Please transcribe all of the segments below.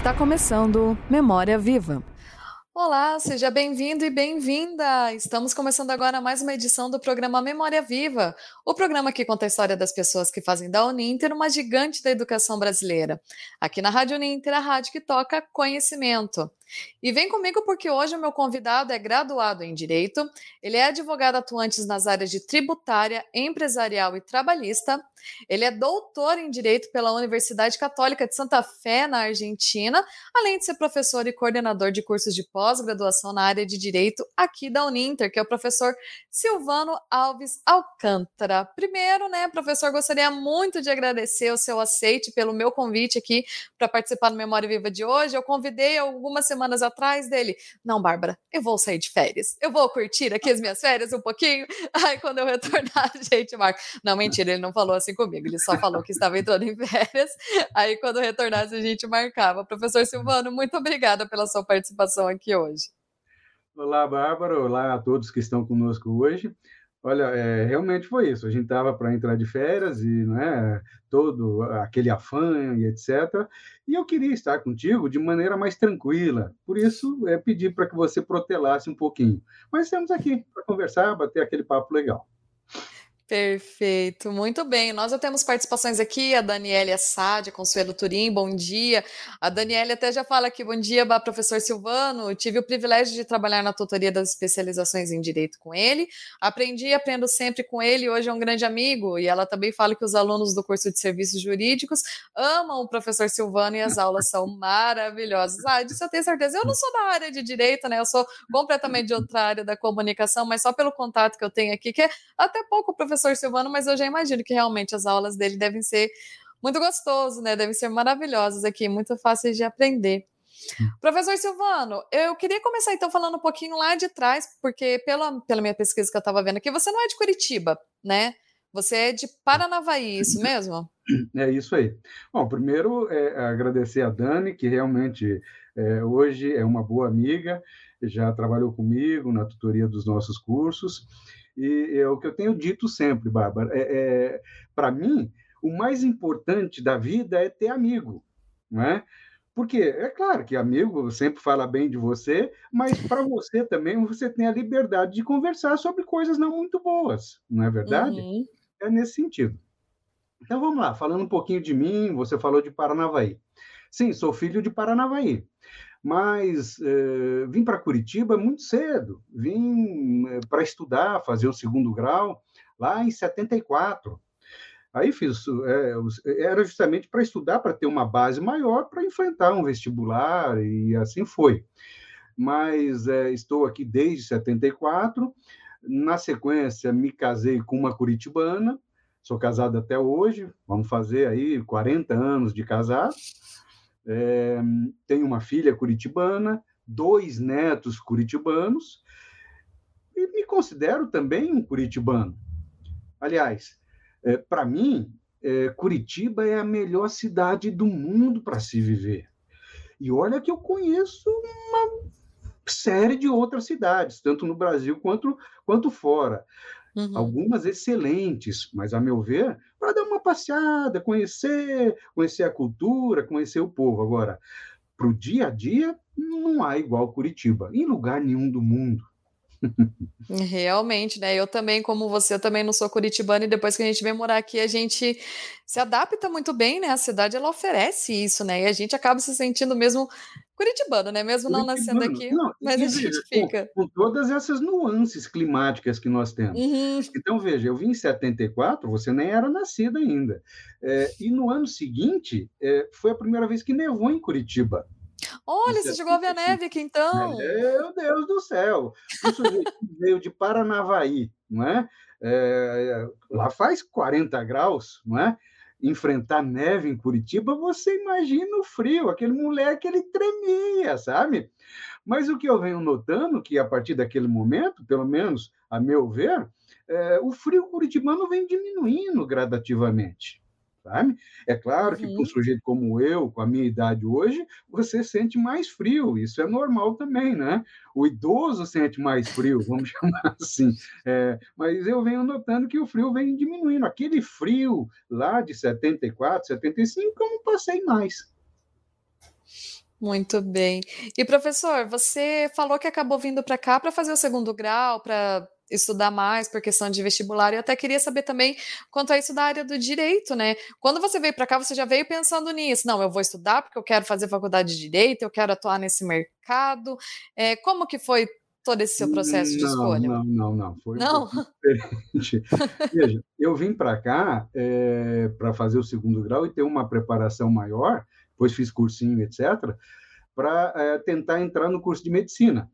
Está começando Memória Viva. Olá, seja bem-vindo e bem-vinda! Estamos começando agora mais uma edição do programa Memória Viva, o programa que conta a história das pessoas que fazem da Uninter uma gigante da educação brasileira. Aqui na Rádio Uninter, a rádio que toca conhecimento. E vem comigo porque hoje o meu convidado é graduado em Direito, ele é advogado atuante nas áreas de tributária, empresarial e trabalhista, ele é doutor em Direito pela Universidade Católica de Santa Fé, na Argentina, além de ser professor e coordenador de cursos de pós-graduação na área de Direito aqui da Uninter, que é o professor Silvano Alves Alcântara. Primeiro, né, professor, gostaria muito de agradecer o seu aceite pelo meu convite aqui para participar do Memória Viva de hoje. Eu convidei algumas semanas semanas atrás dele. Não, Bárbara, eu vou sair de férias. Eu vou curtir aqui as minhas férias um pouquinho. Aí quando eu retornar, a gente marca. Não, mentira, ele não falou assim comigo. Ele só falou que estava entrando em férias. Aí quando retornasse, a gente marcava. Professor Silvano, muito obrigada pela sua participação aqui hoje. Olá, Bárbara. Olá a todos que estão conosco hoje. Olha, é, realmente foi isso. A gente estava para entrar de férias e não é todo aquele afã e etc. E eu queria estar contigo de maneira mais tranquila. Por isso, é pedir para que você protelasse um pouquinho. Mas estamos aqui para conversar, bater aquele papo legal. Perfeito, muito bem. Nós já temos participações aqui, a Daniela Assad, Consuelo Turim, bom dia. A Daniela até já fala aqui, bom dia, professor Silvano. tive o privilégio de trabalhar na tutoria das especializações em Direito com ele. Aprendi e aprendo sempre com ele, hoje é um grande amigo. E ela também fala que os alunos do curso de Serviços Jurídicos amam o professor Silvano e as aulas são maravilhosas. Ah, disso eu tenho certeza. Eu não sou da área de Direito, né? Eu sou completamente de outra área da comunicação, mas só pelo contato que eu tenho aqui, que é até pouco o professor professor Silvano, mas eu já imagino que realmente as aulas dele devem ser muito gostoso, né? Devem ser maravilhosas aqui, muito fáceis de aprender. Professor Silvano, eu queria começar então falando um pouquinho lá de trás, porque pela, pela minha pesquisa que eu estava vendo aqui, você não é de Curitiba, né? Você é de Paranavaí, isso mesmo? É isso aí. Bom, primeiro é agradecer a Dani, que realmente é, hoje é uma boa amiga, já trabalhou comigo na tutoria dos nossos cursos, e é o que eu tenho dito sempre, Bárbara. É, é Para mim, o mais importante da vida é ter amigo, não é? Porque é claro que amigo sempre fala bem de você, mas para você também você tem a liberdade de conversar sobre coisas não muito boas, não é verdade? Uhum. É nesse sentido. Então vamos lá, falando um pouquinho de mim, você falou de Paranavaí. Sim, sou filho de Paranavaí mas eh, vim para Curitiba muito cedo, vim eh, para estudar, fazer o segundo grau, lá em 74. Aí fiz, é, era justamente para estudar, para ter uma base maior, para enfrentar um vestibular, e assim foi. Mas é, estou aqui desde 74, na sequência me casei com uma curitibana, sou casado até hoje, vamos fazer aí 40 anos de casado, é, tenho uma filha curitibana, dois netos curitibanos, e me considero também um curitibano. Aliás, é, para mim, é, Curitiba é a melhor cidade do mundo para se viver. E olha que eu conheço uma série de outras cidades, tanto no Brasil quanto, quanto fora. Uhum. Algumas excelentes, mas, a meu ver, para dar uma passeada, conhecer, conhecer a cultura, conhecer o povo. Agora, para o dia a dia, não há igual Curitiba, em lugar nenhum do mundo. Realmente, né? Eu também, como você, eu também não sou curitibana e depois que a gente vem morar aqui, a gente se adapta muito bem, né? A cidade ela oferece isso, né? E a gente acaba se sentindo mesmo curitibano, né? Mesmo não nascendo aqui, não, mas a gente fica. Com, com, todas essas nuances climáticas que nós temos. Uhum. Então, veja, eu vim em 74, você nem era nascida ainda. É, e no ano seguinte, é, foi a primeira vez que nevou em Curitiba. Olha, você chegou a ver a neve aqui então. Meu Deus do céu! O sujeito veio de Paranavaí, não é? é? Lá faz 40 graus, não é? Enfrentar neve em Curitiba, você imagina o frio, aquele moleque ele tremia, sabe? Mas o que eu venho notando que a partir daquele momento, pelo menos a meu ver, é, o frio curitibano vem diminuindo gradativamente sabe? É claro que uhum. para um sujeito como eu, com a minha idade hoje, você sente mais frio, isso é normal também, né? O idoso sente mais frio, vamos chamar assim. É, mas eu venho notando que o frio vem diminuindo. Aquele frio lá de 74, 75, eu não passei mais. Muito bem. E professor, você falou que acabou vindo para cá para fazer o segundo grau, para estudar mais por questão de vestibular. Eu até queria saber também quanto a isso da área do direito, né? Quando você veio para cá, você já veio pensando nisso? Não, eu vou estudar porque eu quero fazer faculdade de direito, eu quero atuar nesse mercado. É, como que foi todo esse seu processo de não, escolha? Não, não, não. Foi não? Um diferente. Veja, eu vim para cá é, para fazer o segundo grau e ter uma preparação maior, depois fiz cursinho, etc., para é, tentar entrar no curso de medicina.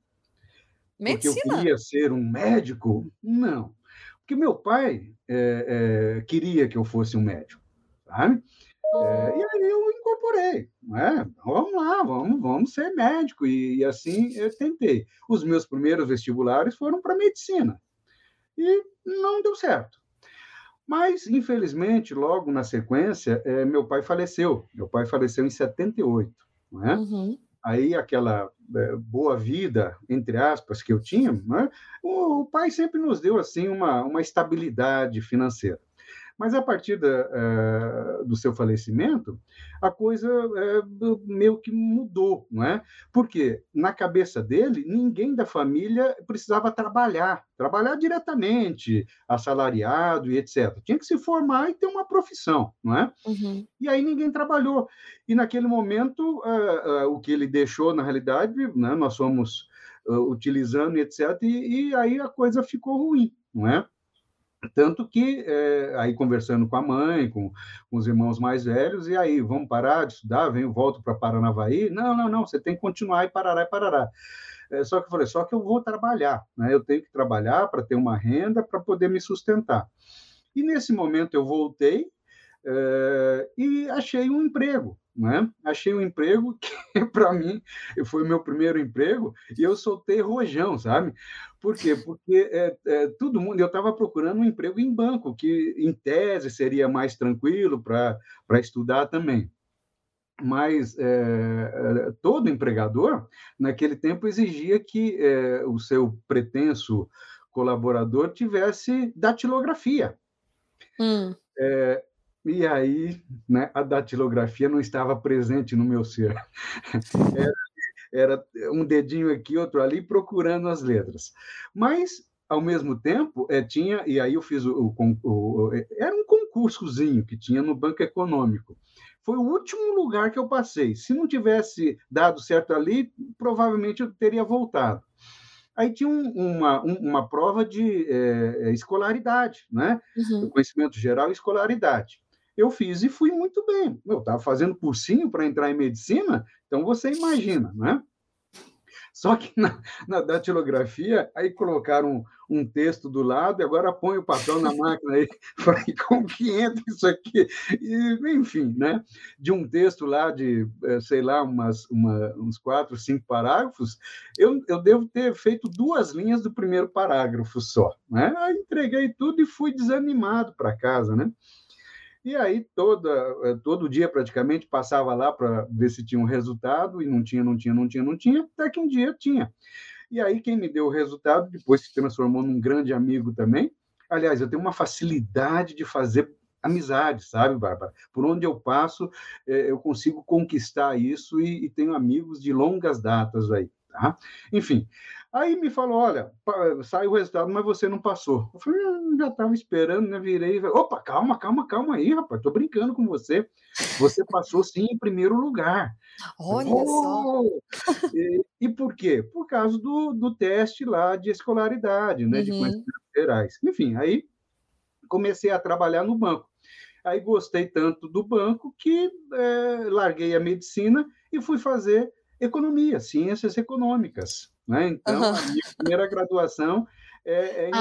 Medicina? Porque eu queria ser um médico? Não. Porque meu pai é, é, queria que eu fosse um médico, sabe? É, e aí eu incorporei, né? vamos lá, vamos, vamos ser médico, e, e, assim eu tentei. Os meus primeiros vestibulares foram para medicina, e não deu certo. Mas, infelizmente, logo na sequência, é, meu pai faleceu. Meu pai faleceu em 78, né? Uhum aí aquela é, boa vida, entre aspas, que eu tinha, né? o, o, pai sempre nos deu assim uma, uma estabilidade financeira. Mas a partir da, uh, do seu falecimento, a coisa uh, meio que mudou, não é? Porque na cabeça dele, ninguém da família precisava trabalhar, trabalhar diretamente, assalariado e etc. Tinha que se formar e ter uma profissão, não é? Uhum. E aí ninguém trabalhou. E naquele momento, uh, o que ele deixou, na realidade, né, nós fomos utilizando, etc. E, e aí a coisa ficou ruim, não é? Tanto que, é, aí conversando com a mãe, com, com, os irmãos mais velhos, e aí, vamos parar de estudar, venho, volto para Paranavaí? Não, não, não, você tem que continuar e parará e parará. É, só que eu falei, só que eu vou trabalhar, né? eu tenho que trabalhar para ter uma renda, para poder me sustentar. E nesse momento eu voltei é, e achei um emprego, né? Achei um emprego que, para mim, foi o meu primeiro emprego e eu soltei rojão, sabe? Por quê? Porque é, é, todo mundo, eu estava procurando um emprego em banco, que em tese seria mais tranquilo para estudar também. Mas é, todo empregador, naquele tempo, exigia que é, o seu pretenso colaborador tivesse datilografia. Hum. É, e aí, né, a datilografia não estava presente no meu ser. Era, era um dedinho aqui, outro ali, procurando as letras. Mas, ao mesmo tempo, é, tinha, e aí eu fiz o, o, o, Era um concursozinho que tinha no Banco Econômico. Foi o último lugar que eu passei. Se não tivesse dado certo ali, provavelmente eu teria voltado. Aí tinha um, uma, um, uma prova de é, escolaridade, né? Uhum. Conhecimento geral e escolaridade eu fiz e fui muito bem. Eu estava fazendo cursinho para entrar em medicina, então você imagina, né? Só que na, na datilografia, aí colocaram um, um, texto do lado e agora põe o papel na máquina aí. Falei, como que entra isso aqui? E, enfim, né? De um texto lá de, eh, sei lá, umas, uma, uns quatro, cinco parágrafos, eu, eu devo ter feito duas linhas do primeiro parágrafo só. Né? Aí entreguei tudo e fui desanimado para casa, né? E aí, toda, eh, todo dia, praticamente, passava lá para ver se tinha um resultado, e não tinha, não tinha, não tinha, não tinha, até que um dia tinha. E aí, quem me deu o resultado, depois se transformou num grande amigo também. Aliás, eu tenho uma facilidade de fazer amizade, sabe, Bárbara? Por onde eu passo, eh, eu consigo conquistar isso e, e tenho amigos de longas datas aí. Tá? Enfim, aí me falou: olha, saiu o resultado, mas você não passou. Eu falei: ah, já estava esperando, né? Virei, opa, calma, calma, calma aí, rapaz, tô brincando com você. Você passou sim em primeiro lugar. Olha oh! só. E, e, por quê? Por causa do, do teste lá de escolaridade, né? Uhum. De conhecimentos gerais. Enfim, aí comecei a trabalhar no banco. Aí gostei tanto do banco que é, larguei a medicina e fui fazer economia, ciências econômicas. Né? Então, uhum. a minha primeira graduação é, é em ah.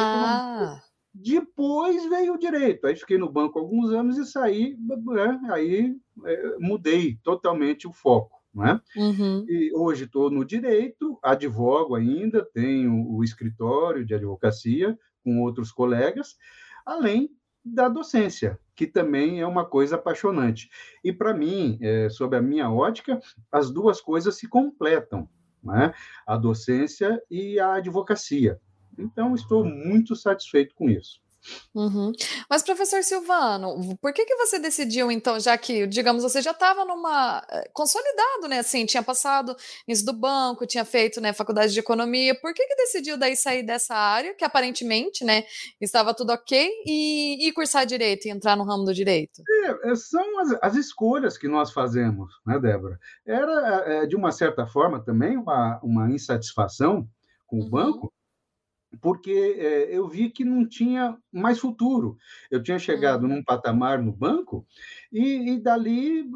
economia. Depois veio o direito. Aí fiquei no banco alguns anos e saí, né? aí é, mudei totalmente o foco. Né? Uhum. E hoje estou no direito, advogo ainda, tenho o escritório de advocacia com outros colegas, além da docência, que também é uma coisa apaixonante. E para mim, é, sob a minha ótica, as duas coisas se completam, né? a docência e a advocacia. Então, estou muito satisfeito com isso. Uhum. Mas, professor Silvano, por que, que você decidiu, então, já que, digamos, você já estava numa. Eh, consolidado, né? Assim, tinha passado isso do banco, tinha feito né, faculdade de economia, por que, que decidiu daí sair dessa área, que aparentemente né, estava tudo ok, e, e cursar direito e entrar no ramo do direito? É, é são as, as, escolhas que nós fazemos, né, Débora? Era, é, de uma certa forma, também uma, uma insatisfação com o uhum. banco porque é, eu vi que não tinha mais futuro. Eu tinha chegado uhum. num patamar no banco e, e dali,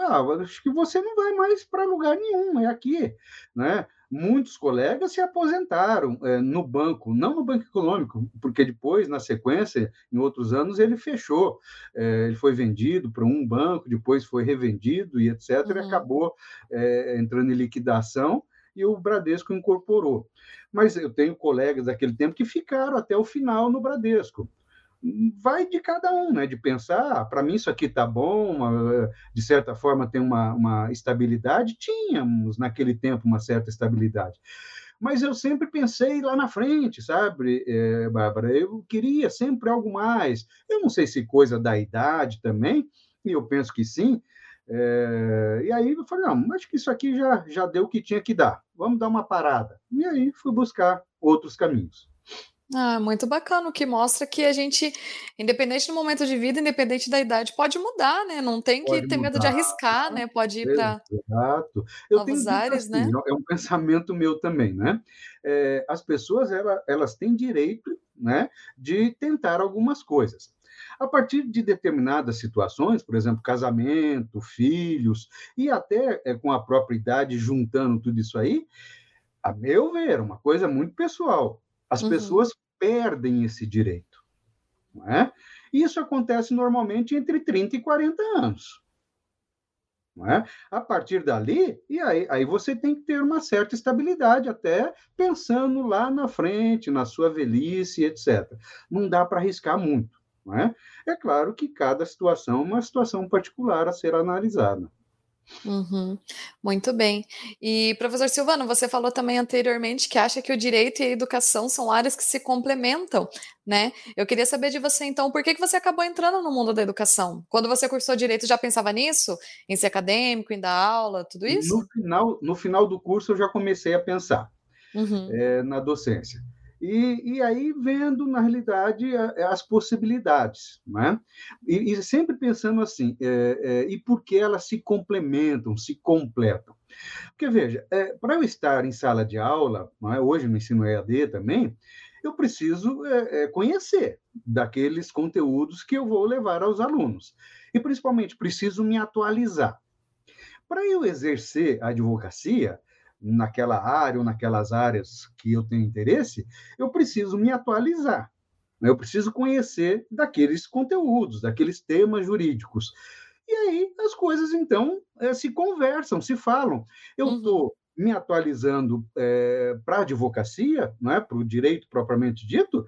ah, acho que você não vai mais para lugar nenhum, é aqui, né? Muitos colegas se aposentaram é, no banco, não no banco econômico, porque depois, na sequência, em outros anos, ele fechou. É, ele foi vendido para um banco, depois foi revendido e etc., uhum. e acabou é, entrando em liquidação e o Bradesco incorporou. Mas eu tenho colegas daquele tempo que ficaram até o final no Bradesco. Vai de cada um, né? De pensar, ah, para mim isso aqui está bom, de certa forma tem uma, uma estabilidade. Tínhamos naquele tempo uma certa estabilidade mas eu sempre pensei lá na frente, sabe, é, Bárbara? Eu queria sempre algo mais. Eu não sei se coisa da idade também, e eu penso que sim, é, e aí eu falei, não, acho que isso aqui já, já deu o que tinha que dar, vamos dar uma parada. E aí fui buscar outros caminhos. Ah, muito bacana, o que mostra que a gente, independente do momento de vida, independente da idade, pode mudar, né? Não tem que pode ter mudar. medo de arriscar, né? Pode ir para novos ares, assim, né? É um pensamento meu também, né? É, as pessoas, elas, elas têm direito né, de tentar algumas coisas. A partir de determinadas situações, por exemplo, casamento, filhos, e até é, com a própria idade, juntando tudo isso aí, a meu ver, uma coisa muito pessoal, as uhum. pessoas perdem esse direito. Não é? Isso acontece normalmente entre 30 e 40 anos. É? A partir dali, e aí, aí você tem que ter uma certa estabilidade, até pensando lá na frente, na sua velhice, etc. Não dá para arriscar muito. É? é claro que cada situação é uma situação particular a ser analisada. Uhum. Muito bem. E, professor Silvano, você falou também anteriormente que acha que o direito e a educação são áreas que se complementam, né? Eu queria saber de você, então, por que, que você acabou entrando no mundo da educação? Quando você cursou direito, já pensava nisso? Em ser acadêmico, em dar aula, tudo isso? No final, no final do curso, eu já comecei a pensar uhum. é, na docência. E, e aí vendo, na realidade, as possibilidades. Né? E, e sempre pensando assim, é, é, e por que elas se complementam, se completam? Porque, veja, é, para eu estar em sala de aula, é? hoje no ensino EAD também, eu preciso é, é, conhecer daqueles conteúdos que eu vou levar aos alunos. E, principalmente, preciso me atualizar. Para eu exercer a advocacia, naquela área ou naquelas áreas que eu tenho interesse, eu preciso me atualizar. Né? Eu preciso conhecer daqueles conteúdos, daqueles temas jurídicos. E aí as coisas, então, eh, se conversam, se falam. Eu estou uhum. me atualizando é, eh, para a advocacia, é? para o direito propriamente dito,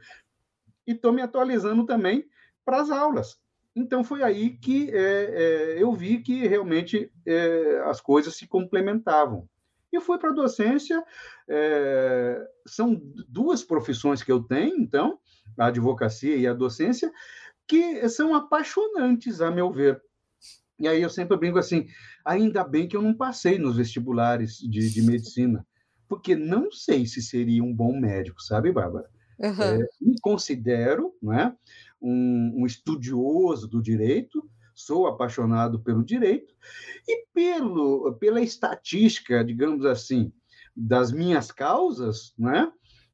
e estou me atualizando também para as aulas. Então, foi aí que é, é, eu vi que realmente as coisas se complementavam e fui para a docência. É, são duas profissões que eu tenho, então, a advocacia e a docência, que são apaixonantes, a meu ver. E aí eu sempre brinco assim, ainda bem que eu não passei nos vestibulares de, de medicina, porque não sei se seria um bom médico, sabe, Bárbara? Uhum. É, me considero né, um, um estudioso do direito, sou apaixonado pelo direito e pelo, pela estatística, digamos assim, das minhas causas, né?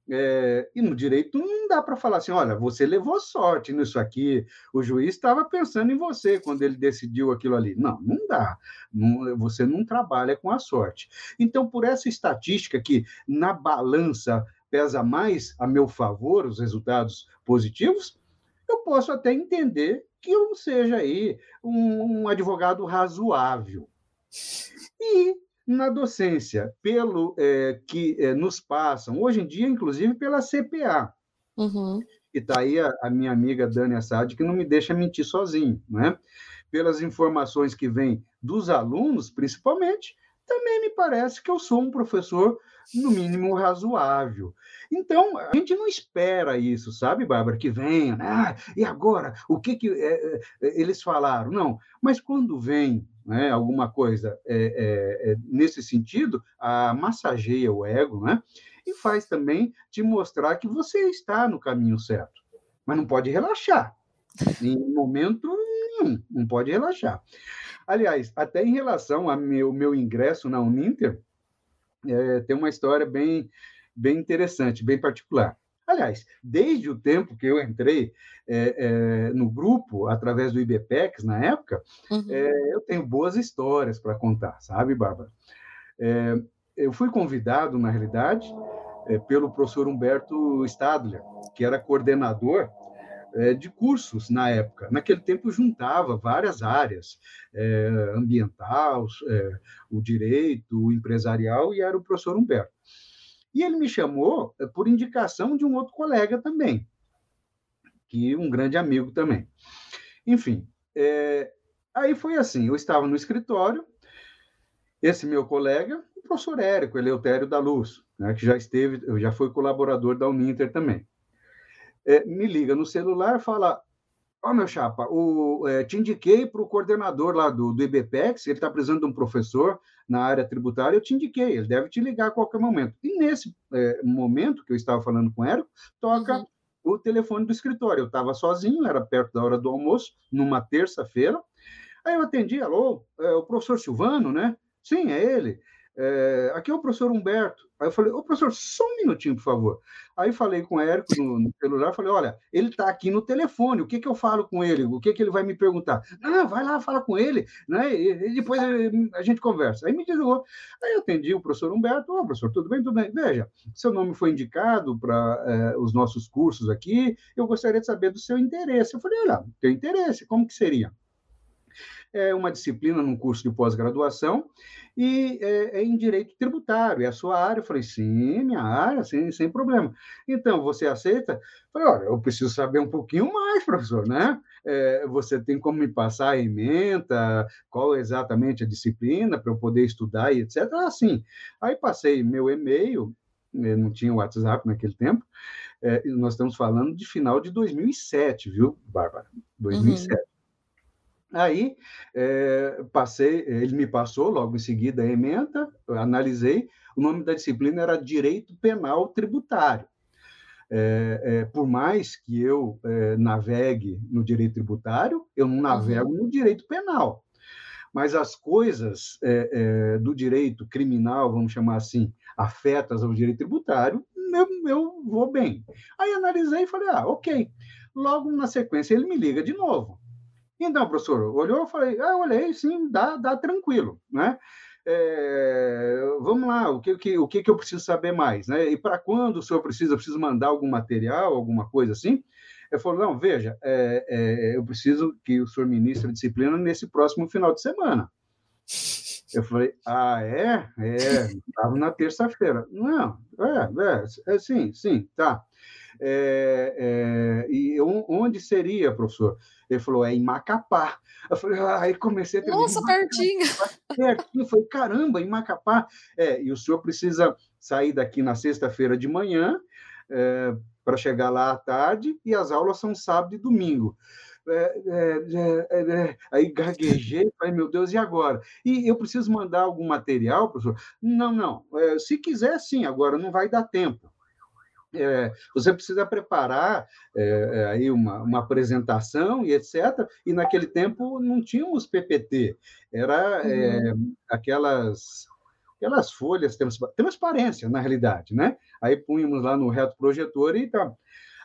É, e no direito não dá para falar assim, olha, você levou sorte nisso aqui, o juiz estava pensando em você quando ele decidiu aquilo ali. Não, não dá. Não, você não trabalha com a sorte. Então, por essa estatística que na balança pesa mais a meu favor os resultados positivos, eu posso até entender que eu seja aí um, um advogado razoável. E na docência, pelo é, que é, nos passam, hoje em dia, inclusive pela CPA. Uhum. E está aí a, a, minha amiga Dani Assad, que não me deixa mentir sozinho, né? pelas informações que vêm dos alunos, principalmente, também me parece que eu sou um professor, no mínimo, razoável. Então, a gente não espera isso, sabe, Bárbara, que venha, né? Ah, e agora? O que, que é, é, eles falaram? Não, mas quando vem né, alguma coisa é, é, nesse sentido, a massageia o ego, né? E faz também te mostrar que você está no caminho certo. Mas não pode relaxar. Em momento nenhum, não pode relaxar. Aliás, até em relação ao meu, meu ingresso na Uninter, é, tem uma história bem, bem interessante, bem particular. Aliás, desde o tempo que eu entrei é, é, no grupo, através do IBPEX, na época, uhum. é, eu tenho boas histórias para contar, sabe, Bárbara? É, eu fui convidado, na realidade, é, pelo professor Humberto Stadler, que era coordenador de cursos na época. Naquele tempo juntava várias áreas, é, ambiental, é, o direito, o empresarial, e era o professor Humberto. E ele me chamou é, por indicação de um outro colega também, que um grande amigo também. Enfim, é, aí foi assim, eu estava no escritório, esse meu colega, o professor Érico Eleutério da Luz, né, que já esteve, já foi colaborador da Uninter também é, me liga no celular e fala: Ó, oh, meu chapa, o, é, te indiquei para o coordenador lá do, do IBPEX, ele está precisando de um professor na área tributária, eu te indiquei, ele deve te ligar a qualquer momento. E nesse é, momento que eu estava falando com o Érico, toca uhum. o telefone do escritório. Eu estava sozinho, era perto da hora do almoço, numa terça-feira. Aí eu atendi, alô, é o professor Silvano, né? Sim, é ele. É, aqui é o professor Humberto. Aí eu falei, ô professor, só um minutinho, por favor. Aí falei com o Érico no, no celular, falei, olha, ele está aqui no telefone, o que, que eu falo com ele? O que, que ele vai me perguntar? Não, vai lá, fala com ele, né? E, e depois a gente conversa. Aí me desligou. Aí eu atendi o professor Humberto, ô professor, tudo bem, tudo bem. Veja, seu nome foi indicado para é, os nossos cursos aqui, eu gostaria de saber do seu interesse. Eu falei, olha, teu interesse, como que seria? É uma disciplina num curso de pós-graduação e é, é, em direito tributário, é a sua área. Eu falei, sim, minha área, sim, sem problema. Então, você aceita? Eu falei, olha, eu preciso saber um pouquinho mais, professor, né? É, você tem como me passar a emenda, qual é exatamente a disciplina para eu poder estudar e etc. Assim, aí passei meu e-mail, né, não tinha WhatsApp naquele tempo, é, nós estamos falando de final de 2007, viu, Bárbara? 2007. Uhum. Aí é, passei, ele me passou logo em seguida a emenda, analisei. O nome da disciplina era Direito Penal Tributário. É, é, por mais que eu é, navegue no direito tributário, eu não navego uhum. no direito penal. Mas as coisas é, é, do direito criminal, vamos chamar assim, afetas ao direito tributário, eu, eu vou bem. Aí analisei e falei, ah, ok. Logo na sequência ele me liga de novo. Então, professor, olhou, eu falei, ah, olhei, sim, dá, dá tranquilo, né? É, vamos lá, o que, que, o que, eu preciso saber mais, né? E para quando o senhor precisa, eu preciso mandar algum material, alguma coisa assim? Eu falei, não, veja, é, é, eu preciso que o senhor ministre a disciplina nesse próximo final de semana. Eu falei, ah, é? É, estava na terça-feira. Não, é, é, é, sim, sim, tá. É, é, e onde seria, professor? Ele falou, é em Macapá. Eu falei, ah, aí comecei a ter. Nossa, pertinho! Pertinho, foi caramba, em Macapá. É, e o senhor precisa sair daqui na sexta-feira de manhã é, para chegar lá à tarde, e as aulas são sábado e domingo. É, é, é, é aí gaguejei, falei, meu Deus, e agora? E eu preciso mandar algum material, professor? Não, não. É, se quiser, sim, agora não vai dar tempo é, você precisa preparar é, é, aí uma, uma apresentação e etc. E naquele tempo não tínhamos PPT, era é, uhum. aquelas aquelas folhas transparência na realidade, né? Aí punhamos lá no reto projetor e tá.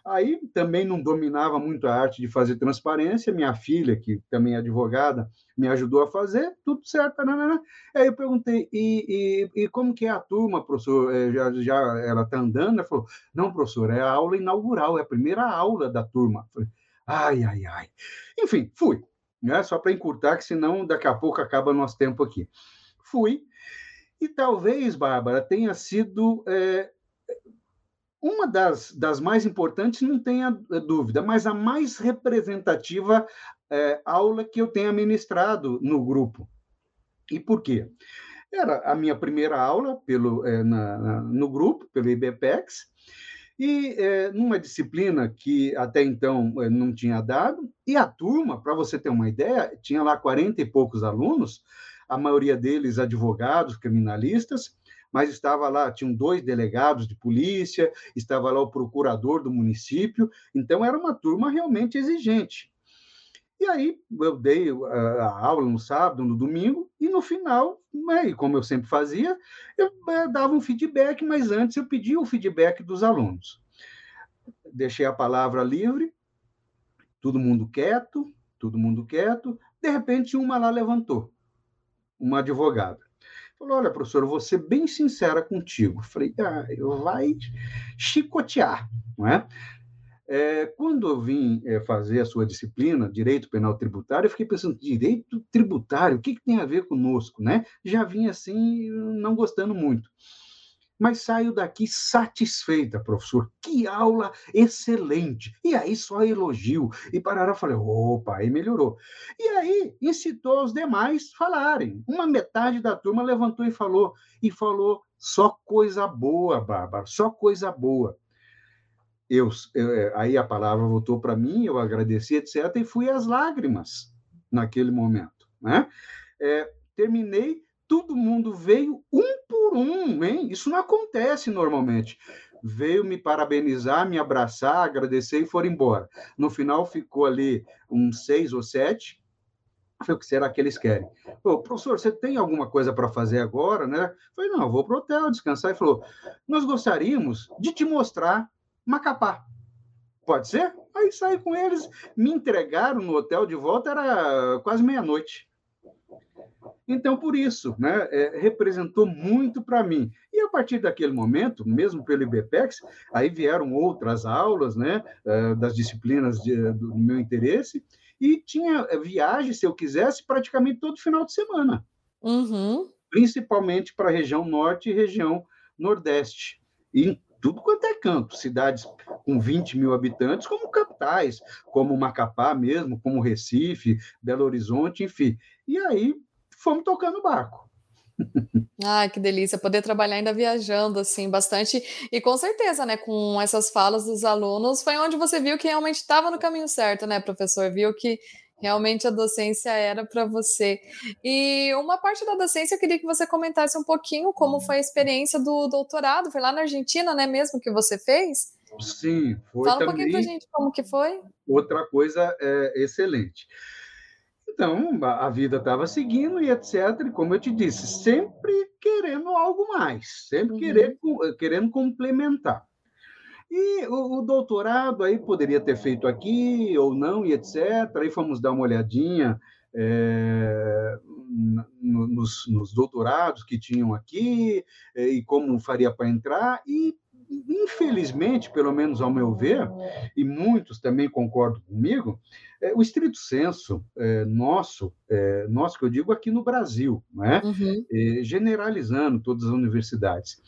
Aí também não dominava muito a arte de fazer transparência. Minha filha, que também é advogada, me ajudou a fazer, tudo certo. Nanana. Aí eu perguntei, e, e, e, como que é a turma, professor? É, já, já ela está andando? Ela falou, não, professor, é a aula inaugural, é a primeira aula da turma. falei, ai, ai, ai. Enfim, fui. Né? Só para encurtar, que senão daqui a pouco acaba nosso tempo aqui. Fui. E talvez, Bárbara, tenha sido é, uma das, das mais importantes, não tenha dúvida, mas a mais representativa é, aula que eu tenha ministrado no grupo. E por quê? Era a minha primeira aula pelo, é, na, na, no grupo, pelo IBPEX, e é, numa disciplina que até então não tinha dado, e a turma, para você ter uma ideia, tinha lá 40 e poucos alunos, a maioria deles advogados, criminalistas, mas estava lá, tinham dois delegados de polícia, estava lá o procurador do município, então era uma turma realmente exigente. E aí eu dei a aula no sábado, no domingo, e no final, né, como eu sempre fazia, eu é, dava um feedback, mas antes eu pedia o feedback dos alunos. Deixei a palavra livre, todo mundo quieto, todo mundo quieto. De repente, uma lá levantou, uma advogada. Falou: Olha, professor, eu vou ser bem sincera contigo. Falei: ah, vai chicotear, não é? É, quando eu vim é, fazer a sua disciplina, Direito Penal Tributário, eu fiquei pensando, direito tributário, o que, que tem a ver conosco, né? Já vim assim, não gostando muito. Mas saio daqui satisfeita, professor. Que aula excelente! E aí só elogio. E pararam, falei, opa, aí melhorou. E aí incitou os demais falarem. Uma metade da turma levantou e falou, e falou só coisa boa, Bárbara, só coisa boa eu, eu é, aí a palavra voltou para mim, eu agradeci, etc., e fui às lágrimas naquele momento. Né? É, terminei, todo mundo veio um por Isso não acontece normalmente. Veio me parabenizar, me abraçar, agradecer e foram embora. No final ficou ali uns seis ou sete. falei, o que será que eles querem? Pô, professor, você tem alguma coisa para fazer agora, né? Falei, não, vou para o hotel descansar. Ele falou, nós gostaríamos de te mostrar Macapá. Pode ser? Aí saí com eles, me entregaram no hotel de volta, era quase meia-noite. Então, por isso, né, é, representou muito para mim. E a partir daquele momento, mesmo pelo IBPEX, aí vieram outras aulas né, é, das disciplinas de, do meu interesse, e tinha é, viagem, se eu quisesse, praticamente todo final de semana. Uhum. Principalmente para a região norte e região nordeste. E tudo quanto é canto, cidades com 20 mil habitantes, como capitais, como Macapá mesmo, como Recife, Belo Horizonte, enfim. E aí fomos tocando barco. Ai, que delícia poder trabalhar ainda viajando assim bastante e com certeza, né, com essas falas dos alunos, foi onde você viu que realmente estava no caminho certo, né, professor? Viu que Realmente a docência era para você. E uma parte da docência eu queria que você comentasse um pouquinho como foi a experiência do doutorado. Foi lá na Argentina, né, mesmo que você fez? Sim, foi Fala um pouquinho para gente como que foi. Outra coisa é, excelente. Então, a vida estava seguindo e etc. E como eu te disse, sempre querendo algo mais, sempre uhum. querer, querendo complementar. E o, o, doutorado aí poderia ter feito aqui ou não, e etc. Aí fomos dar uma olhadinha é, nos, nos, doutorados que tinham aqui é, e como faria para entrar. E, infelizmente, pelo menos ao meu ver, e muitos também concordam comigo, é, o estrito senso é, nosso, é, nosso que eu digo aqui no Brasil, né? Uhum. É, generalizando todas as universidades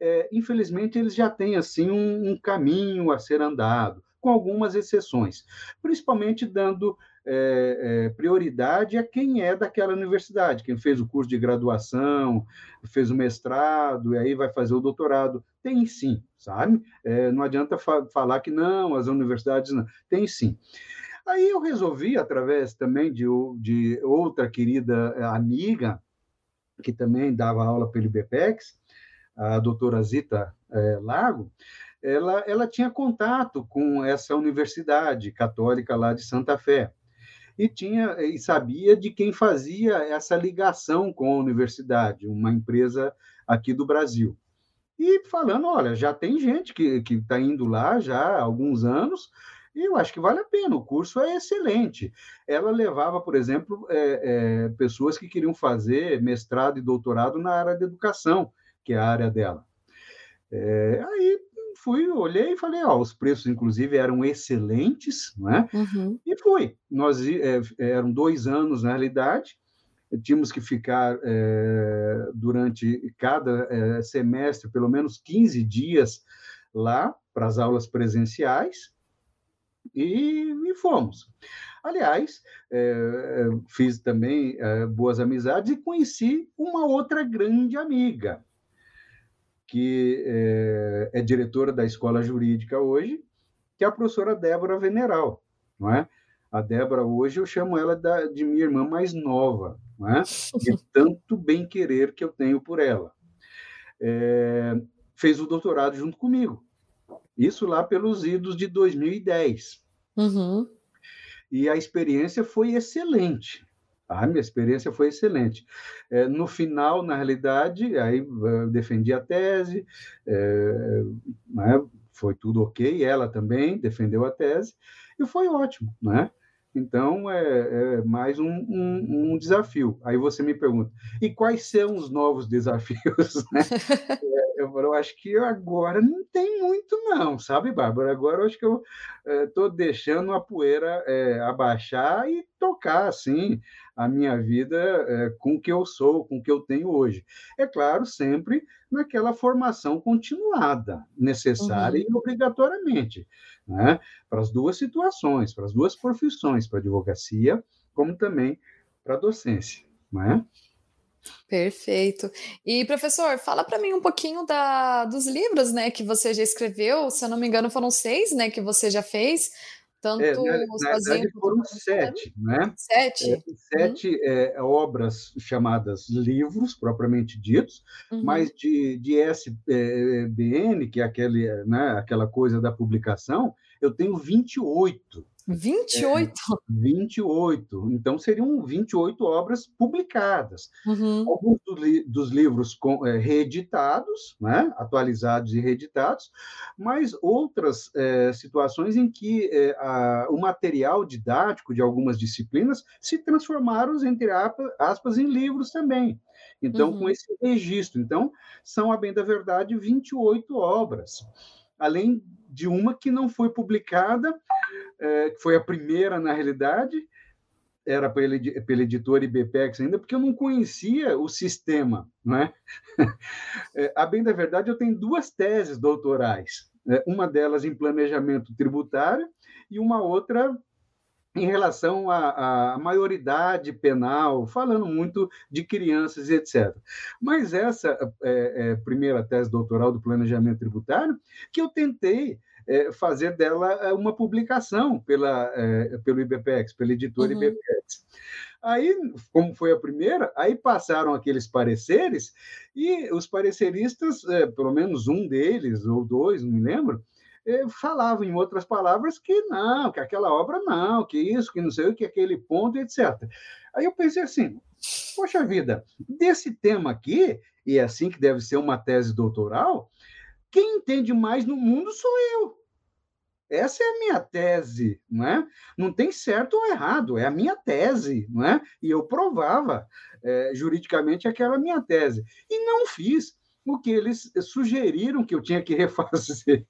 é, infelizmente, eles já têm assim um, um, caminho a ser andado, com algumas exceções, principalmente dando é, é, prioridade a quem é daquela universidade, quem fez o curso de graduação, fez o mestrado e aí vai fazer o doutorado. Tem sim, sabe? É, não adianta fa falar que não, as universidades não. Tem sim. Aí eu resolvi, através também de, de outra querida é, amiga, que também dava aula pelo IBPEX, a doutora Zita é, Lago, ela, ela tinha contato com essa universidade católica lá de Santa Fé e tinha e sabia de quem fazia essa ligação com a universidade, uma empresa aqui do Brasil. E falando, olha, já tem gente que está indo lá já há alguns anos, e eu acho que vale a pena, o curso é excelente. Ela levava, por exemplo, é, é, pessoas que queriam fazer mestrado e doutorado na área de educação, que é a área dela. É, aí fui, olhei e falei, ó, os preços, inclusive, eram excelentes, né? Uhum. E fui. Nós é, eram dois anos, na realidade, tínhamos que ficar é, durante cada é, semestre, pelo menos 15 dias lá, para as aulas presenciais, E, e fomos. Aliás, é, fiz também é, boas amizades e conheci uma outra grande amiga, que é, é, diretora da escola jurídica hoje, que é a professora Débora Veneral, não é? A Débora, hoje, eu chamo ela da, de minha irmã mais nova, não é? de tanto bem querer que eu tenho por ela. É, fez o doutorado junto comigo. Isso lá pelos idos de 2010. Uhum. E a experiência foi excelente. A minha experiência foi excelente. É, no final, na realidade, aí defendi a tese, é, né, foi tudo ok, ela também defendeu a tese, e foi ótimo, né? Então, é, é mais um, um, um, desafio. Aí você me pergunta, e quais são os novos desafios? Né? É, eu, eu acho que agora não tem muito, não, sabe, Bárbara? Agora eu acho que eu estou é, deixando a poeira é, abaixar e tocar, assim, a minha vida é, com o que eu sou, com o que eu tenho hoje. É claro, sempre naquela formação continuada, necessária uhum. e obrigatoriamente né? para as duas situações, para as duas profissões, para a advocacia, como também para a docência. Né? Perfeito. E professor, fala para mim um pouquinho da, dos livros, né, que você já escreveu. Se eu não me engano, foram seis, né, que você já fez. Tanto é, na, na verdade, foram sete, né? Sete. É, sete uhum. é, obras chamadas livros, propriamente ditos, uhum. mas de, de SBN, que é aquele, né, aquela coisa da publicação, eu tenho 28. 28? É, 28. Então, seriam 28 obras publicadas. Uhum. Alguns do li dos livros com, é, reeditados, né? atualizados e reeditados, mas outras é, situações em que é, a, o material didático de algumas disciplinas se transformaram, entre aspas, em livros também. Então, uhum. com esse registro. Então, são, a bem da verdade, 28 obras. Além de uma que não foi publicada, é, que foi a primeira, na realidade, era pela, editora IBPEX ainda, porque eu não conhecia o sistema. Né? A bem da verdade, eu tenho duas teses doutorais, né? uma delas em planejamento tributário e uma outra em relação à, à, maioridade penal, falando muito de crianças e etc. Mas essa é, é, primeira tese doutoral do planejamento tributário, que eu tentei é, fazer dela é, uma publicação pela, é, pelo IBPEX, pela editora uhum. IBPEX. Aí, como foi a primeira, aí passaram aqueles pareceres e os pareceristas, é, pelo menos um deles, ou dois, não me lembro, falava em outras palavras que não, que aquela obra não, que isso, que não sei o que, aquele ponto, etc. Aí eu pensei assim, poxa vida, desse tema aqui, e é assim que deve ser uma tese doutoral, quem entende mais no mundo sou eu. Essa é a minha tese, não é? Não tem certo ou errado, é a minha tese, não é? E eu provava é, juridicamente aquela minha tese. E não fiz o que eles sugeriram que eu tinha que refazer.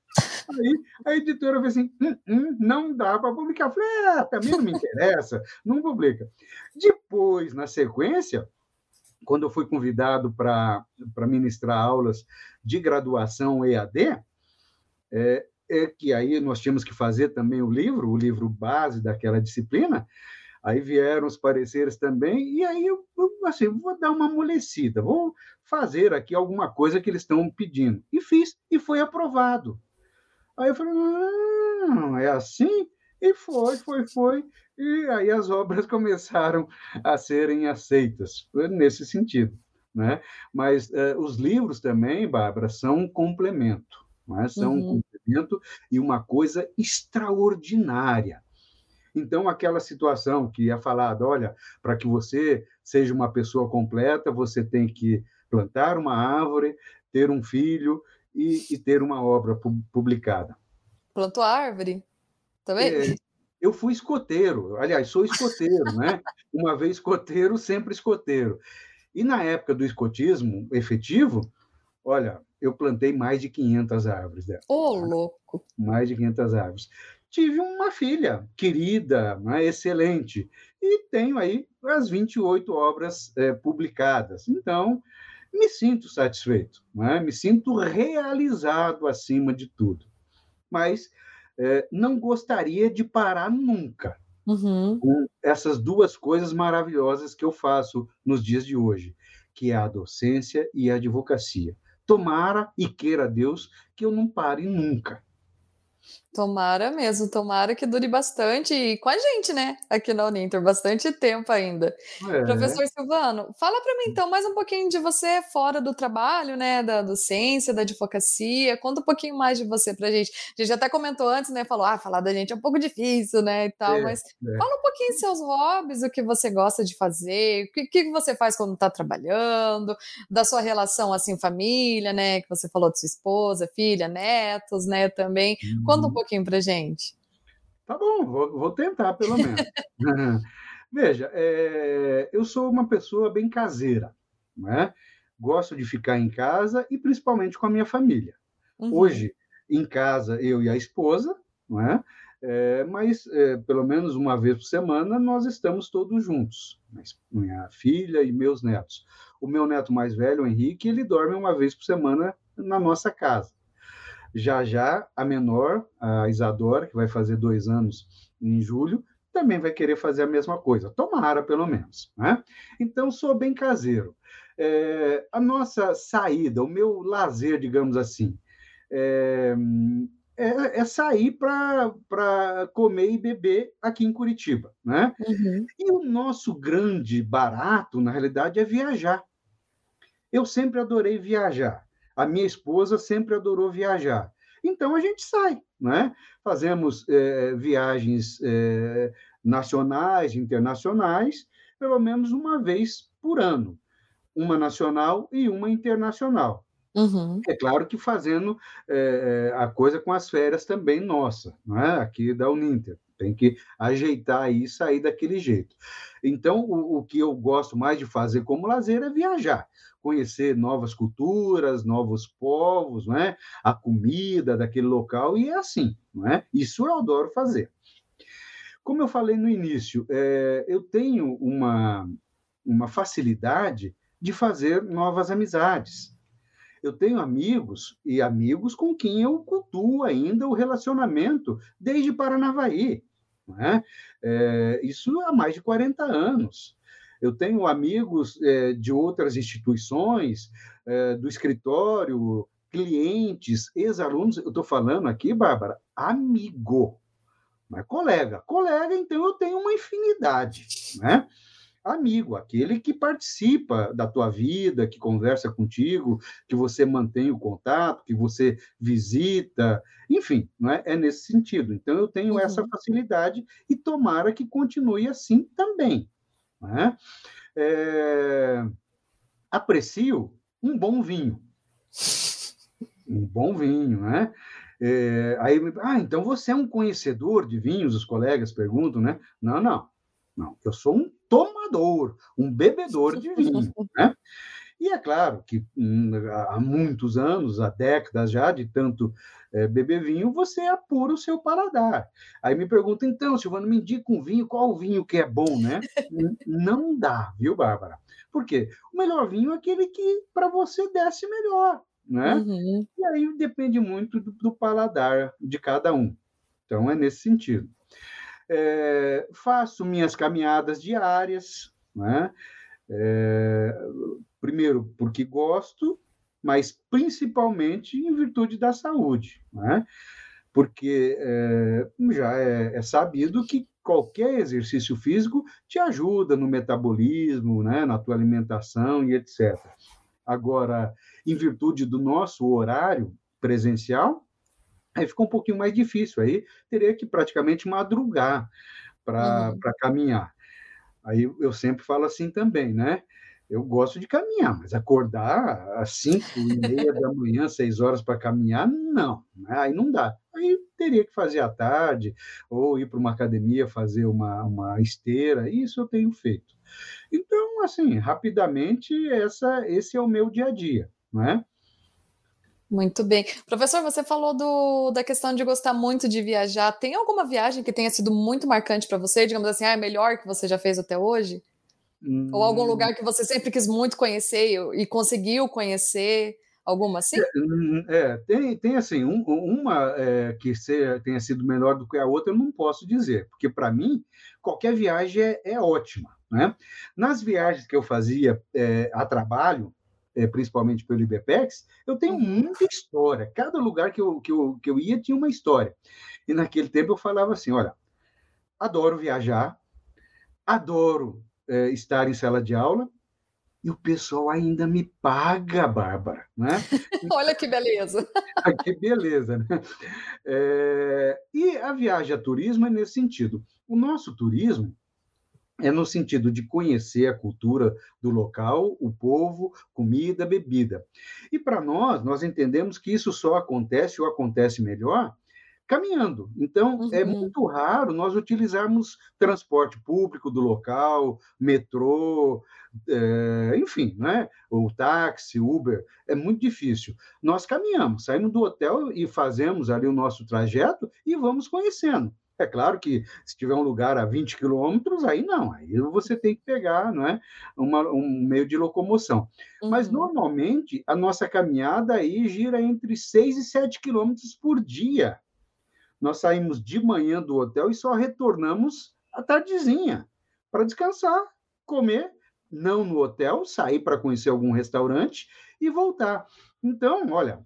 Aí a editora falou assim: hum, hum, não dá para publicar. Eu falei: é, também não me interessa, não publica. Depois, na sequência, quando eu fui convidado para ministrar aulas de graduação EAD, é, é que aí nós tínhamos que fazer também o livro, o livro base daquela disciplina, Aí vieram os pareceres também, e aí eu, assim, vou dar uma amolecida, vou fazer aqui alguma coisa que eles estão pedindo. E fiz, e foi aprovado. Aí eu falei, não, é assim? E foi, foi, foi. E aí as obras começaram a serem aceitas, nesse sentido. Né? Mas uh, os livros também, Bárbara, são um complemento. Né? São uhum. um complemento e uma coisa extraordinária. Então, aquela situação que é falada, olha, para que você seja uma pessoa completa, você tem que plantar uma árvore, ter um filho e, e ter uma obra publicada. Plantou árvore? Também? É, eu fui escoteiro, aliás, sou escoteiro, né? Uma vez escoteiro, sempre escoteiro. E na época do escotismo efetivo, olha, eu plantei mais de 500 árvores. Ô, oh, louco! Mais de 500 árvores tive uma filha querida, né, excelente, e tenho aí as 28 obras é, publicadas. Então, me sinto satisfeito, né? me sinto realizado acima de tudo. Mas é, não gostaria de parar nunca uhum. com essas duas coisas maravilhosas que eu faço nos dias de hoje, que é a docência e a advocacia. Tomara e queira Deus que eu não pare nunca. Tomara mesmo, tomara que dure bastante e com a gente, né? Aqui na Uninter, bastante tempo ainda. É. Professor Silvano, fala para mim então mais um pouquinho de você fora do trabalho, né? Da docência, da advocacia. Conta um pouquinho mais de você pra gente. A gente até comentou antes, né? Falou, ah, falar da gente é um pouco difícil, né? E tal, é, mas é. fala um pouquinho seus hobbies, o que você gosta de fazer, o que, que você faz quando tá trabalhando, da sua relação assim, família, né? Que você falou de sua esposa, filha, netos, né? Também. Uhum. Conta um pouquinho para gente. Tá bom, vou, vou tentar, pelo menos. Veja, é, eu sou uma pessoa bem caseira, né? gosto de ficar em casa e principalmente com a minha família. Uhum. Hoje, em casa, eu e a esposa, não é? É, mas é, pelo menos uma vez por semana nós estamos todos juntos, minha filha e meus netos. O meu neto mais velho, o Henrique, ele dorme uma vez por semana na nossa casa. Já já, a menor, a Isadora, que vai fazer dois anos em julho, também vai querer fazer a mesma coisa. Tomara, pelo menos. Né? Então, sou bem caseiro. É, a nossa saída, o meu lazer, digamos assim, é, é, é sair para comer e beber aqui em Curitiba. Né? Uhum. E o nosso grande barato, na realidade, é viajar. Eu sempre adorei viajar. A minha esposa sempre adorou viajar. Então a gente sai, né? Fazemos é, viagens é, nacionais, internacionais, pelo menos uma vez por ano, uma nacional e uma internacional. Uhum. É claro que fazendo é, a coisa com as férias também nossa, é? aqui da Uninter. Tem que ajeitar e sair daquele jeito. Então, o, o que eu gosto mais de fazer como lazer é viajar conhecer novas culturas, novos povos, não é? a comida daquele local, e é assim. Não é? Isso eu adoro fazer. Como eu falei no início, é, eu tenho uma, uma facilidade de fazer novas amizades. Eu tenho amigos e amigos com quem eu cultuo ainda o relacionamento desde Paranavaí. Não é? É, isso há mais de 40 anos. Eu tenho amigos é, de outras instituições, é, do escritório, clientes, ex-alunos. Eu estou falando aqui, Bárbara, amigo, mas colega. Colega, então, eu tenho uma infinidade, né? Amigo, aquele que participa da tua vida, que conversa contigo, que você mantém o contato, que você visita, enfim, não é? é nesse sentido. Então eu tenho uhum. essa facilidade e tomara que continue assim também. Né? É, aprecio um bom vinho. Um bom vinho, né? É, aí, ah, então você é um conhecedor de vinhos, os colegas perguntam, né? Não, não, não. Eu sou um tomador, um bebedor de vinho, né? E é claro que hum, há muitos anos, há décadas já, de tanto é, beber vinho, você apura o seu paladar. Aí me pergunta, então, Silvano, me indica um vinho, qual o vinho que é bom, né? Não dá, viu, Bárbara? Por quê? O melhor vinho é aquele que para você desce melhor, né? Uhum. E aí depende muito do, do, paladar de cada um. Então é nesse sentido. É, faço minhas caminhadas diárias, né? É, primeiro, porque gosto, mas principalmente em virtude da saúde, né? porque é, já é, é, sabido que qualquer exercício físico te ajuda no metabolismo, né? na tua alimentação e etc. Agora, em virtude do nosso horário presencial, aí fica um pouquinho mais difícil, aí teria que praticamente madrugar para uhum. caminhar. Aí eu sempre falo assim também, né? Eu gosto de caminhar, mas acordar às cinco e meia da manhã, seis horas para caminhar, não. Né? Aí não dá. Aí teria que fazer à tarde, ou ir para uma academia fazer uma, uma esteira. Isso eu tenho feito. Então, assim, rapidamente, essa, esse é o meu dia a dia, não é? Muito bem. Professor, você falou do, da questão de gostar muito de viajar. Tem alguma viagem que tenha sido muito marcante para você? Digamos assim, ah, é melhor que você já fez até hoje? Hum. Ou algum hum. lugar que você sempre quis muito conhecer e, e conseguiu conhecer? Alguma assim? É, hum, é tem, tem assim, um, uma é, que ser, tenha sido melhor do que a outra, eu não posso dizer, porque para mim, qualquer viagem é, é, ótima. Né? Nas viagens que eu fazia é, a trabalho, é, principalmente pelo IBPEX, eu tenho uhum. muita história. Cada lugar que eu, que, eu, que eu ia tinha uma história. E naquele tempo eu falava assim: olha, adoro viajar, adoro é, estar em sala de aula, e o pessoal ainda me paga, Bárbara, né? Olha que beleza! que beleza, né? É, e a viagem a turismo é nesse sentido. O nosso turismo é no sentido de conhecer a cultura do local, o povo, comida, bebida. E para nós, nós entendemos que isso só acontece ou acontece melhor caminhando. Então, é uhum. é muito raro nós utilizarmos transporte público do local, metrô, é, enfim, né? ou táxi, Uber, é muito difícil. Nós caminhamos, saímos do hotel e fazemos ali o nosso trajeto e vamos conhecendo. É claro que se tiver um lugar a 20 quilômetros, aí não, aí você tem que pegar não é? Uma, um meio de locomoção. Uhum. Mas, normalmente, a nossa caminhada aí gira entre 6 e 7 quilômetros por dia nós saímos de manhã do hotel e só retornamos à tardezinha para descansar, comer, não no hotel, sair para conhecer algum restaurante e voltar. Então, olha,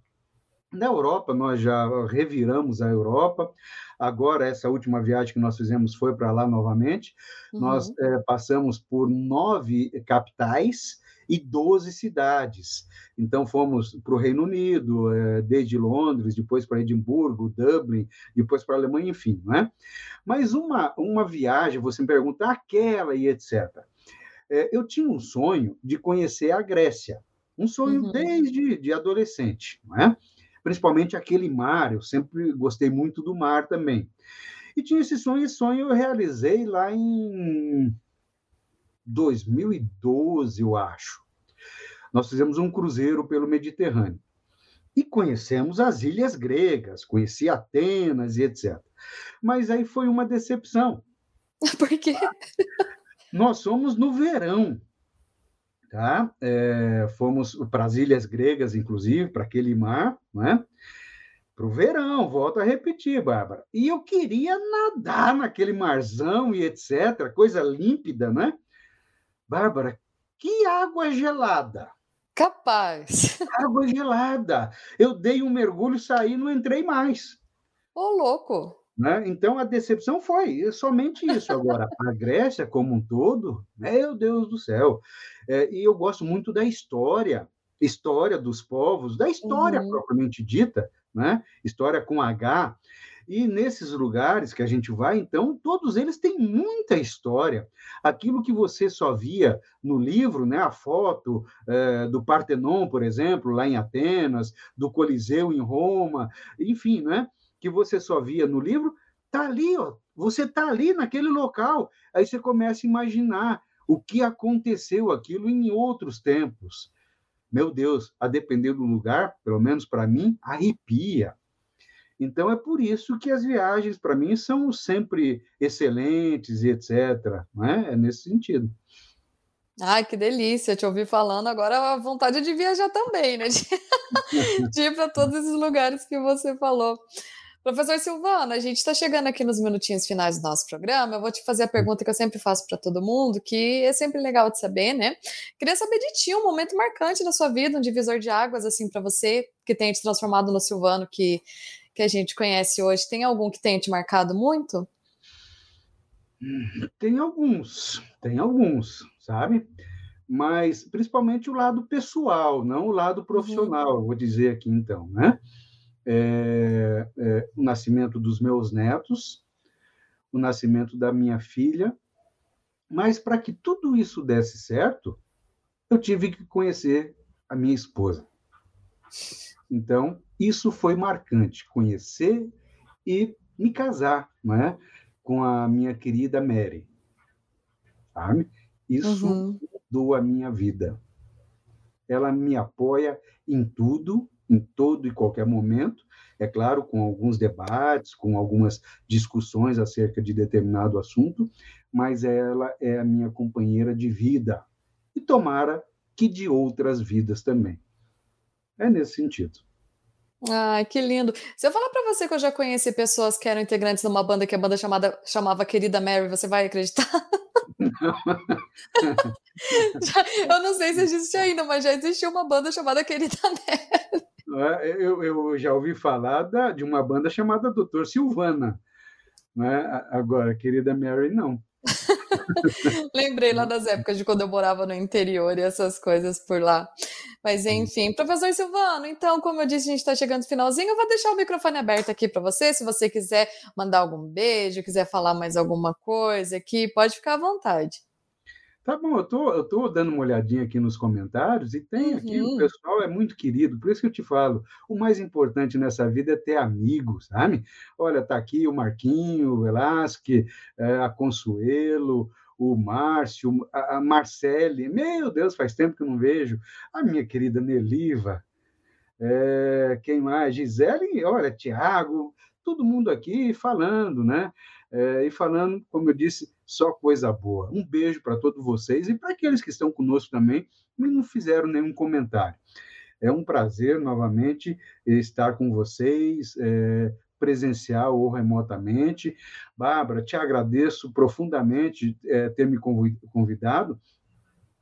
na Europa, nós já reviramos a Europa. Agora, essa última viagem que nós fizemos foi para lá novamente. Uhum. Nós é, passamos por nove capitais e 12 cidades. Então, fomos para o Reino Unido, é, desde Londres, depois para Edimburgo, Dublin, depois para a Alemanha, enfim. Né? Mas uma, uma viagem, você me pergunta, aquela e etc. É, eu tinha um sonho de conhecer a Grécia, um sonho uhum. desde de adolescente, não é? Principalmente aquele mar, eu sempre gostei muito do mar também. E tinha esse sonho, esse sonho eu realizei lá em 2012, eu acho. Nós fizemos um cruzeiro pelo Mediterrâneo e conhecemos as ilhas gregas, conheci Atenas e etc. Mas aí foi uma decepção. Por quê? Nós somos no verão, tá? É, fomos para as ilhas gregas, inclusive, para aquele mar, né? Para o verão, volto a repetir, Bárbara. E eu queria nadar naquele marzão e etc., coisa límpida, né? Bárbara, que água gelada! Capaz. Água gelada. Eu dei um mergulho, saí, não entrei mais. Ô, louco! Né? Então a decepção foi somente isso. Agora, a Grécia como um todo, meu Deus do céu. É, e eu gosto muito da história, história dos povos, da história uhum. propriamente dita, né? história com H. E nesses lugares que a gente vai, então, todos eles têm muita história. Aquilo que você só via no livro, né, a foto é, do Partenon, por exemplo, lá em Atenas, do Coliseu em Roma, enfim, né, que você só via no livro, tá ali, ó, você está ali naquele local. Aí você começa a imaginar o que aconteceu aquilo em outros tempos. Meu Deus, a depender do lugar, pelo menos para mim, arrepia. Então é por isso que as viagens, para mim, são sempre excelentes e etc. Né? É nesse sentido. Ai, que delícia te ouvir falando. Agora a vontade de viajar também, né? De, de ir para todos esses lugares que você falou. Professor Silvana, a gente está chegando aqui nos minutinhos finais do nosso programa. Eu vou te fazer a pergunta que eu sempre faço para todo mundo, que é sempre legal de saber, né? Queria saber de ti um momento marcante na sua vida, um divisor de águas, assim, para você, que tenha te transformado no Silvano que que a gente conhece hoje, tem algum que tenha te marcado muito? Tem alguns, tem alguns, sabe? Mas principalmente o lado pessoal, não o lado profissional, uhum. vou dizer aqui então, né? É, é, o nascimento dos meus netos, o nascimento da minha filha, mas para que tudo isso desse certo, eu tive que conhecer a minha esposa. Então, isso foi marcante, conhecer e me casar né, com a minha querida Mary. Sabe? Isso uhum. mudou a minha vida. Ela me apoia em tudo, em todo e qualquer momento, é claro, com alguns debates, com algumas discussões acerca de determinado assunto, mas ela é a minha companheira de vida. E tomara que de outras vidas também. É nesse sentido. Ai, que lindo. Se eu falar para você que eu já conheci pessoas que eram integrantes de uma banda que a banda chamada, chamava Querida Mary, você vai acreditar? já, eu não sei se existe ainda, mas já existiu uma banda chamada Querida Mary. É, eu, eu já ouvi falar da, de uma banda chamada Doutor Silvana. Né? Agora, Querida Mary, não. Lembrei lá das épocas de quando eu morava no interior e essas coisas por lá. Mas enfim, professor Silvano, então, como eu disse, a gente está chegando no finalzinho, eu vou deixar o microfone aberto aqui para você. Se você quiser mandar algum beijo, quiser falar mais alguma coisa aqui, pode ficar à vontade. Tá bom, eu tô, eu tô dando uma olhadinha aqui nos comentários e tem uhum. aqui, o uhum. pessoal é muito querido, por isso que eu te falo, o mais importante nessa vida é ter amigos, sabe? Olha, tá aqui o Marquinho, o Velasque, é, a Consuelo, o Márcio, a, a Marcele, meu Deus, faz tempo que eu não vejo, a minha querida Neliva, é, quem mais? Gisele, olha, Tiago, todo mundo aqui falando, né? É, e falando, como eu disse, só coisa boa. Um beijo para todos vocês e para aqueles que estão conosco também e não fizeram nenhum comentário. É um prazer, novamente, estar com vocês, é, presencial ou remotamente. Bárbara, te agradeço profundamente é, ter me convidado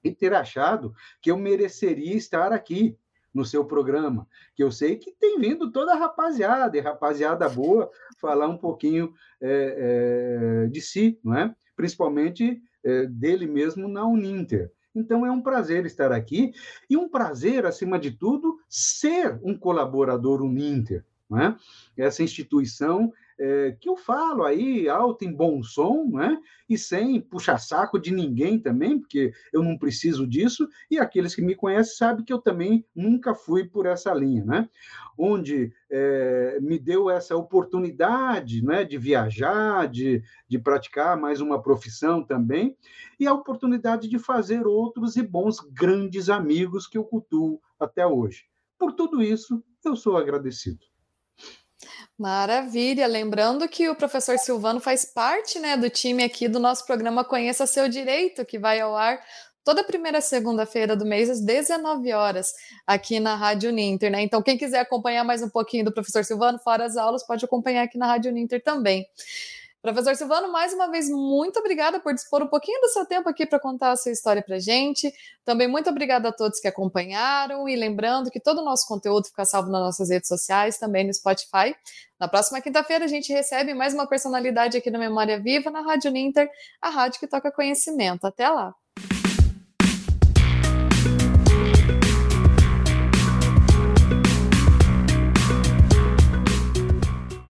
e ter achado que eu mereceria estar aqui no seu programa, que eu sei que tem vindo toda a rapaziada, e rapaziada boa, falar um pouquinho é, é, de si, não é? Principalmente é, dele mesmo na Uninter. Então é um prazer estar aqui e um prazer, acima de tudo, ser um colaborador Uninter. Né? Essa instituição é, que eu falo aí alto em bom som, né? e sem puxar saco de ninguém também, porque eu não preciso disso, e aqueles que me conhecem sabem que eu também nunca fui por essa linha, né? onde é, me deu essa oportunidade né? de viajar, de, de praticar mais uma profissão também, e a oportunidade de fazer outros e bons grandes amigos que eu cultuo até hoje. Por tudo isso, eu sou agradecido. Maravilha! Lembrando que o professor Silvano faz parte né, do time aqui do nosso programa Conheça Seu Direito, que vai ao ar toda primeira segunda-feira do mês, às 19 horas, aqui na Rádio Ninter, né? Então, quem quiser acompanhar mais um pouquinho do professor Silvano, fora as aulas, pode acompanhar aqui na Rádio Ninter também. Professor Silvano, mais uma vez, muito obrigada por dispor um pouquinho do seu tempo aqui para contar a sua história para gente. Também muito obrigada a todos que acompanharam e lembrando que todo o nosso conteúdo fica salvo nas nossas redes sociais, também no Spotify. Na próxima quinta-feira a gente recebe mais uma personalidade aqui no Memória Viva na Rádio Ninter, a rádio que toca conhecimento. Até lá!